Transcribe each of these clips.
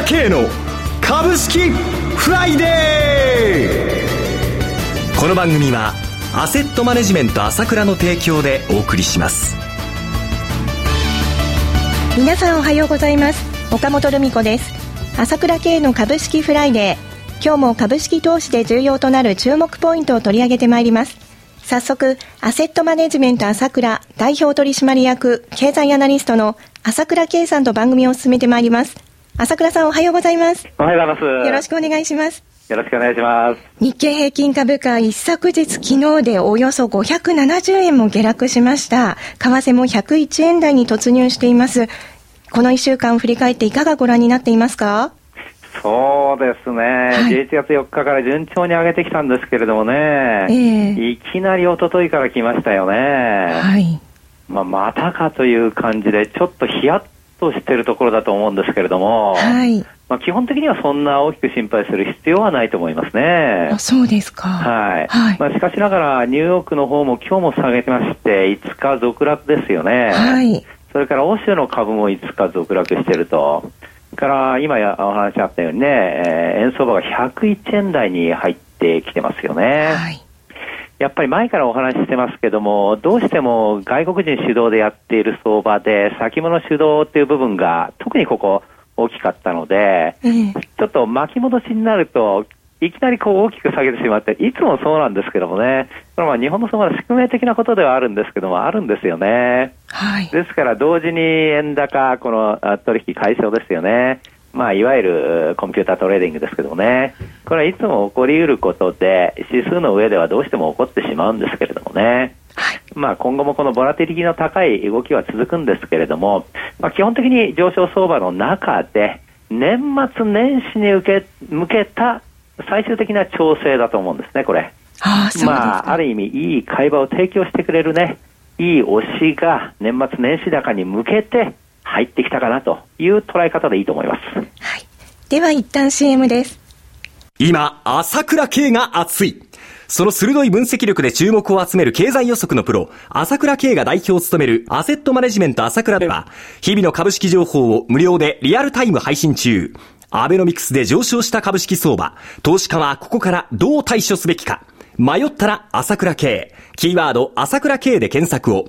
倉慶の株式フライデー。この番組はアセットマネジメント朝倉の提供でお送りします。皆さんおはようございます。岡本留美子です。朝倉慶の株式フライデー。今日も株式投資で重要となる注目ポイントを取り上げてまいります。早速アセットマネジメント朝倉代表取締役経済アナリストの朝倉圭さんと番組を進めてまいります。朝倉さんおはようございます。おはようございます。よろしくお願いします。よろしくお願いします。日経平均株価一昨日昨日でおよそ570円も下落しました。為替も101円台に突入しています。この1週間振り返っていかがご覧になっていますか？そうですね、はい、11月4日から順調に上げてきたんですけれどもね、えー、いきなり一昨日から来ましたよね。はい。まあ、またかという感じで、ちょっとヒヤッとしてるところだと思うんですけれども、はい。まあ、基本的にはそんな大きく心配する必要はないと思いますね。あそうですか。はい。はい、まあ、しかしながら、ニューヨークの方も今日も下げてまして、5日続落ですよね。はい。それから欧州の株も5日続落していると。から今やお話あったようにね、えー、円相場が101円台に入ってきてますよね。はい。やっぱり前からお話ししてますけども、どうしても外国人主導でやっている相場で、先物主導っていう部分が特にここ大きかったので、ちょっと巻き戻しになると、いきなりこう大きく下げてしまって、いつもそうなんですけどもね、これまあ日本の相場の宿命的なことではあるんですけども、あるんですよね。はい。ですから同時に円高、この取引解消ですよね。まあ、いわゆるコンピュータートレーディングですけどもね、これはいつも起こりうることで、指数の上ではどうしても起こってしまうんですけれどもね、まあ、今後もこのボラティリティの高い動きは続くんですけれども、まあ、基本的に上昇相場の中で、年末年始に受け向けた最終的な調整だと思うんですね、これ。ああまあ、ある意味、いい会話を提供してくれるね、いい推しが年末年始高に向けて入ってきたかなという捉え方でいいと思います。はい。では一旦 CM です。今、朝倉慶が熱い。その鋭い分析力で注目を集める経済予測のプロ、朝倉慶が代表を務めるアセットマネジメント朝倉では、日々の株式情報を無料でリアルタイム配信中。アベノミクスで上昇した株式相場、投資家はここからどう対処すべきか。迷ったら朝倉慶。キーワード朝倉慶で検索を。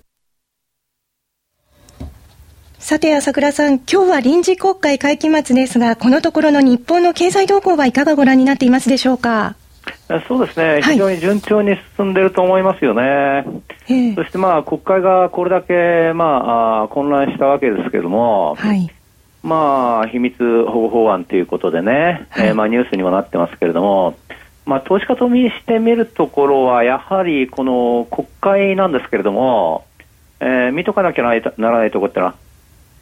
さて、朝倉さん、今日は臨時国会会期末ですが、このところの日本の経済動向はいかがご覧になっていますでしょうか？そうですね、非常に順調に進んでいると思いますよね。はい、そしてまあ国会がこれだけまあ混乱したわけですけれども、はい、まあ秘密保護法案ということでね、はい、えー、まあニュースにもなってますけれども、まあ投資家としてみるところはやはりこの国会なんですけれども、えー、見とかなきゃならないところってのは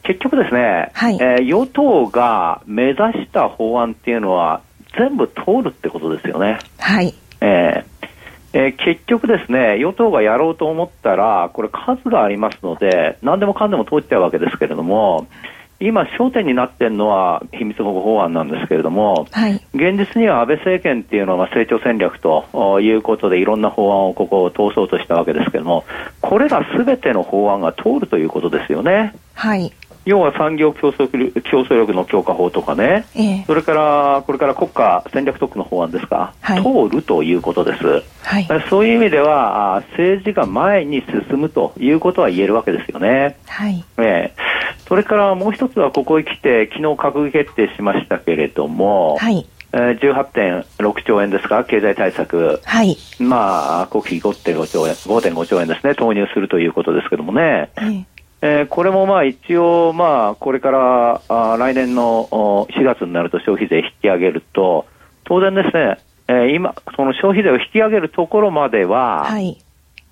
結局ですね、はい、えー、与党が目指した法案っていうのは全部通るってことですよね。はい。えーえー、結局ですね、与党がやろうと思ったら、これ数がありますので、何でもかんでも通っちゃうわけですけれども、今、焦点になっているのは秘密保護法案なんですけれども、はい、現実には安倍政権っていうのは成長戦略ということでいろんな法案をここを通そうとしたわけですけれども、これらすべての法案が通るということですよね。はい。要は産業競争競争力の強化法とかね、えそれからこれから国家戦略特区の法案ですか、はい、通るということです、はい、そういう意味では政治が前に進むということは言えるわけですよね。はい。えそれからもう一つはここへ来て昨日閣議決定しましたけれども、はい。えー、18.6兆円ですか、経済対策、はい、まあ、国費5.5兆円、5.5兆円ですね、投入するということですけどもね、えー、これもまあ一応、まあ、これからあ来年の4月になると消費税引き上げると、当然ですね、えー、今、その消費税を引き上げるところまでは、はい、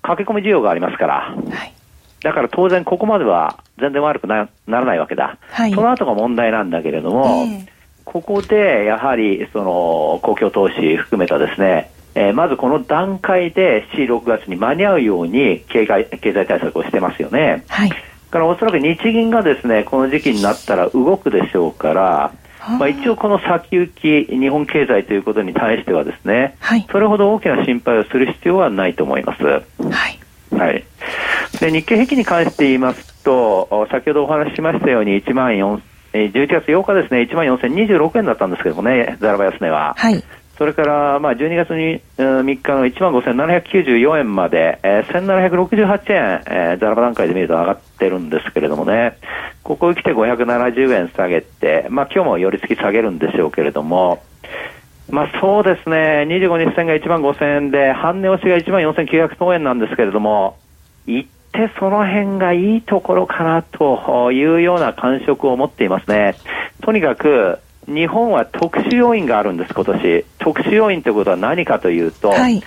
駆け込み需要がありますから、はい、だから当然ここまでは全然悪くなならないわけだ、はい、その後が問題なんだけれども、えー、ここでやはりその公共投資含めたですね、えー、まずこの段階で C6 月に間に合うように経済経済対策をしてますよね。はい。からおそらく日銀がですねこの時期になったら動くでしょうから、まあ、一応この先行き日本経済ということに対してはですね、はい、それほど大きな心配をする必要はないと思います。はい。はい。で日経平均に関して言いますと先ほどお話ししましたように1万4 11月8日ですね1万4026円だったんですけどもねざらば安値は。はい。それから、まあ、12月に3日の1万5794円まで、えー、1768円、えー、ザラバ段階で見ると上がってるんですけれどもね、ここに来て570円下げて、まあ、今日も寄り付き下げるんでしょうけれども、まあ、そうですね、25日線が1万5000円で、半値押しが1万4900円なんですけれども、行ってその辺がいいところかなというような感触を持っていますね。とにかく、日本は特殊要因があるんです、今年。特殊要因ということは何かというと、はい、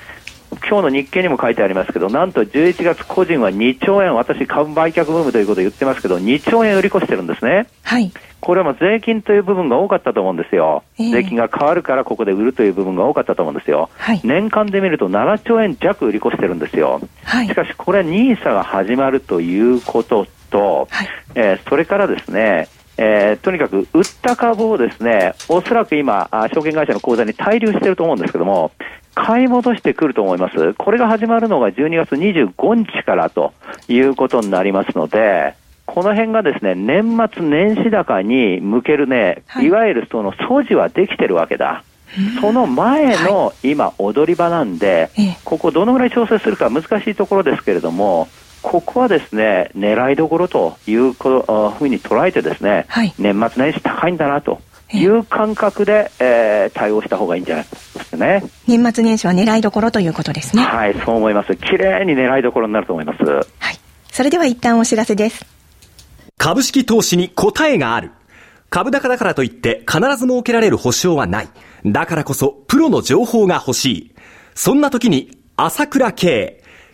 今日の日経にも書いてありますけど、なんと11月個人は2兆円、私株売却ブームということを言ってますけど、2兆円売り越してるんですね。はい。これはも税金という部分が多かったと思うんですよ。えー、税金が変わるからここで売るという部分が多かったと思うんですよ。はい、年間で見ると7兆円弱売り越してるんですよ。はい、しかしこれ NISA が始まるということと、はい、えー、それからですね、えー、とにかく売った株をですね、おそらく今、証券会社の口座に滞留していると思うんですけども、買い戻してくると思います。これが始まるのが12月25日からということになりますので、この辺がですね、年末年始高に向けるね、はい、いわゆるその素地はできてるわけだ。その前の今、踊り場なんで、ここどのぐらい調整するか難しいところですけれども、ここはですね、狙いどころというふうに捉えてですね、はい、年末年始高いんだなという感覚で、えー、対応した方がいいんじゃないですね。年末年始は狙いどころということですね。はい、そう思います。綺麗に狙いどころになると思います。はい。それでは一旦お知らせです。株式投資に答えがある。株高だからといって必ず設けられる保証はない。だからこそプロの情報が欲しい。そんな時に朝倉慶。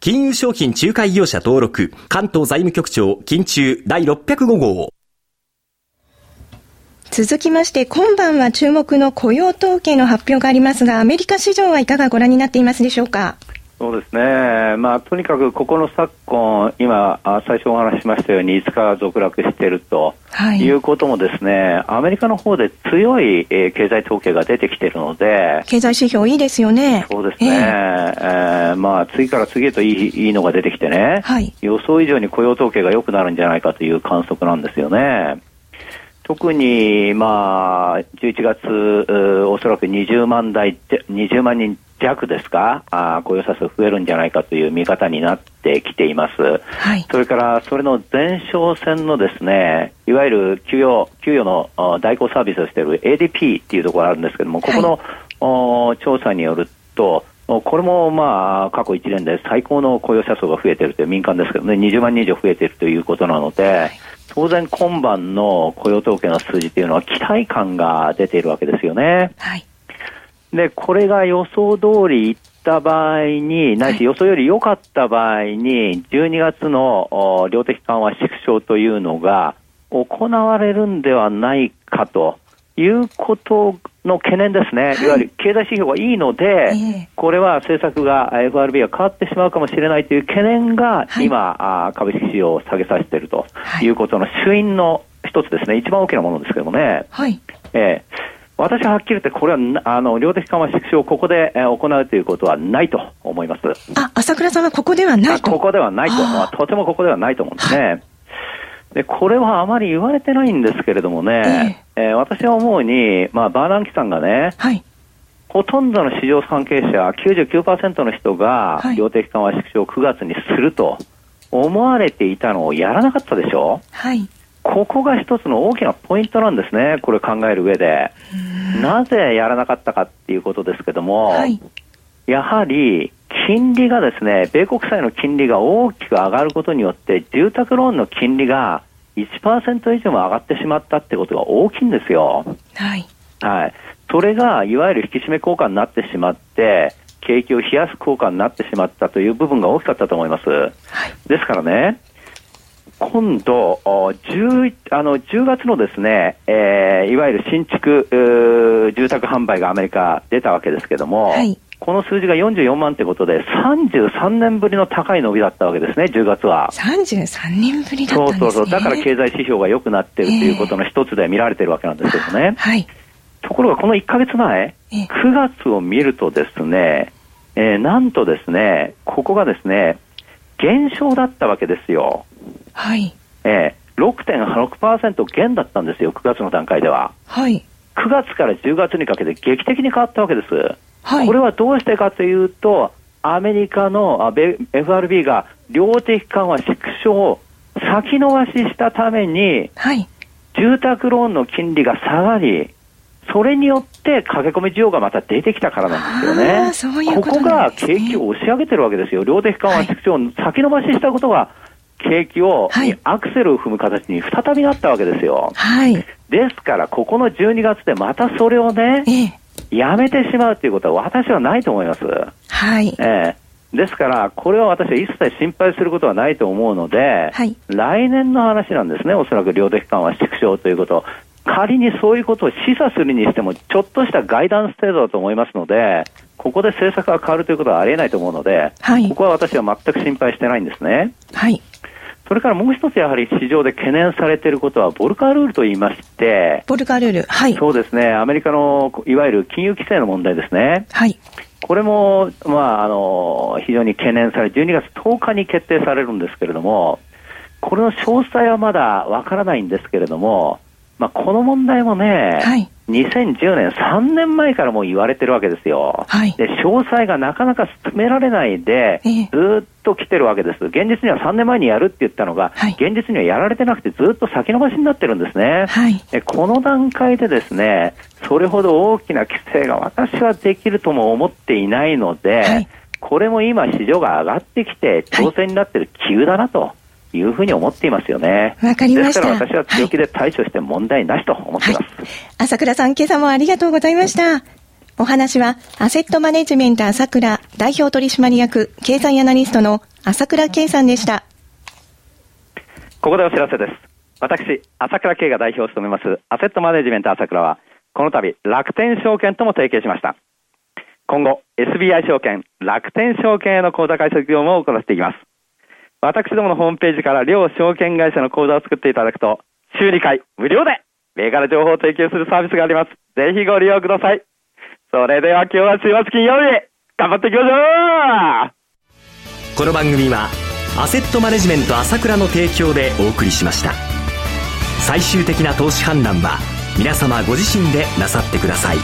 金融商品仲介業者登録、関東財務局長、金中第605号。続きまして、今晩は注目の雇用統計の発表がありますが、アメリカ市場はいかがご覧になっていますでしょうか？そうですね、まあ、とにかくここの昨今、今、最初お話ししましたように、5日続落していると、はい、いうこともですね、アメリカの方で強い、えー、経済統計が出てきているので、経済指標いいですよね。そうですね、えー、えー、まあ、次から次へといいいいのが出てきてね、はい、予想以上に雇用統計が良くなるんじゃないかという観測なんですよね。特に、まあ、11月、おそらく20万台、20万人弱ですか、あ雇用者数増えるんじゃないかという見方になってきています。はい、それから、それの前哨戦のですね、いわゆる給与、給与の代行サービスをしている ADP っていうところがあるんですけども、ここの、はい、調査によると、これもまあ過去1年で最高の雇用者数が増えているという民間ですけどね、20万人以上増えているということなので、はい当然今晩の雇用統計の数字というのは期待感が出ているわけですよね。はい。で、これが予想通りいった場合に、ないし予想より良かった場合に、12月の量的緩和縮小というのが行われるんではないかということの懸念ですね、い。わゆる経済指標がいいので、これは政策が FRB が変わってしまうかもしれないという懸念が今、株式市場を下げさせているとい。うことの主因の一つですね、一番大きなものですけどもね。はい、えー私ははっきり言って、これはあの量的緩和縮小をここで、えー、行うということはないと思います。あ、朝倉さんはここではないと。ここではないと、まあ、とてもここではないと思うんですね。はい、でこれはあまり言われてないんですけれどもね、えー、えー、私は思うに、まあ、バーナンキさんがね、はい、ほとんどの市場関係者、99%の人が、量的緩和縮小を9月にすると思われていたのをやらなかったでしょ？はい。ここが一つの大きなポイントなんですね、これ考える上で。なぜやらなかったかっていうことですけども、はい、やはり金利がですね、米国債の金利が大きく上がることによって、住宅ローンの金利が1%以上も上がってしまったってことが大きいんですよ。はい。はい。それが、いわゆる引き締め効果になってしまって、景気を冷やす効果になってしまったという部分が大きかったと思います。はい、ですからね、今度10あの10月のですね、えー、いわゆる新築住宅販売がアメリカ出たわけですけども、はい、この数字が44万ということで、33年ぶりの高い伸びだったわけですね、10月は。33年ぶりだったんですね。そうそうそう。だから経済指標が良くなってるということの一つで見られてるわけなんですけどね。はい。ところがこの1か月前、9月を見るとですね、えー、なんとですね、ここがですね、減少だったわけですよ。はい。えー、6.6%減だったんですよ、9月の段階では。はい。9月から10月にかけて劇的に変わったわけです。はい、これはどうしてかというと、アメリカの FRB が量的緩和縮小を先延ばししたために、はい、住宅ローンの金利が下がり、それによって駆け込み需要がまた出てきたからなんですよね。ううここが景気を押し上げてるわけですよ。量的緩和縮小を先延ばししたことが、景気を、はい、アクセルを踏む形に再びなったわけですよ。はい。ですから、ここの12月でまたそれをね、ええやめてしまうということは私はないと思います。はい。えー、ですから、これは私は一切心配することはないと思うので、はい、来年の話なんですね、おそらく量的緩和縮小ということ。仮にそういうことを示唆するにしても、ちょっとしたガイダンス程度だと思いますので、ここで政策が変わるということはありえないと思うので、はい、ここは私は全く心配してないんですね。はい。それからもう一つやはり市場で懸念されていることはボルカールールと言いまして、ボルカールール、はい。そうですね、アメリカのいわゆる金融規制の問題ですね。はい。これも、まあ、あの、非常に懸念され、12月10日に決定されるんですけれども、これの詳細はまだわからないんですけれども、まあ、この問題もね、はい、2010年、3年前からもう言われてるわけですよ。はい、で、詳細がなかなか進められないで、ずっと来てるわけです。現実には3年前にやるって言ったのが、はい、現実にはやられてなくてずっと先延ばしになってるんですね。はい、でこの段階でですね、それほど大きな規制が私はできるとも思っていないので、これも今市場が上がってきて調整になってる急だなと。いうふうに思っていますよね。わかりました。ですから私は強気で対処して問題なしと思っています。はい、朝倉さん、今朝もありがとうございました。お話は、アセットマネジメント朝倉代表取締役経済アナリストの朝倉圭さんでした。ここでお知らせです。私、朝倉圭が代表を務めますアセットマネジメント朝倉は、この度、楽天証券とも提携しました。今後、SBI 証券、楽天証券への口座開設業務を行っていきます。私どものホームページから両証券会社の口座を作っていただくと、週2回無料で銘柄情報を提供するサービスがあります。ぜひご利用ください。それでは今日は週末金曜日、頑張っていきましょうこの番組は、アセットマネジメント朝倉の提供でお送りしました。最終的な投資判断は、皆様ご自身でなさってください。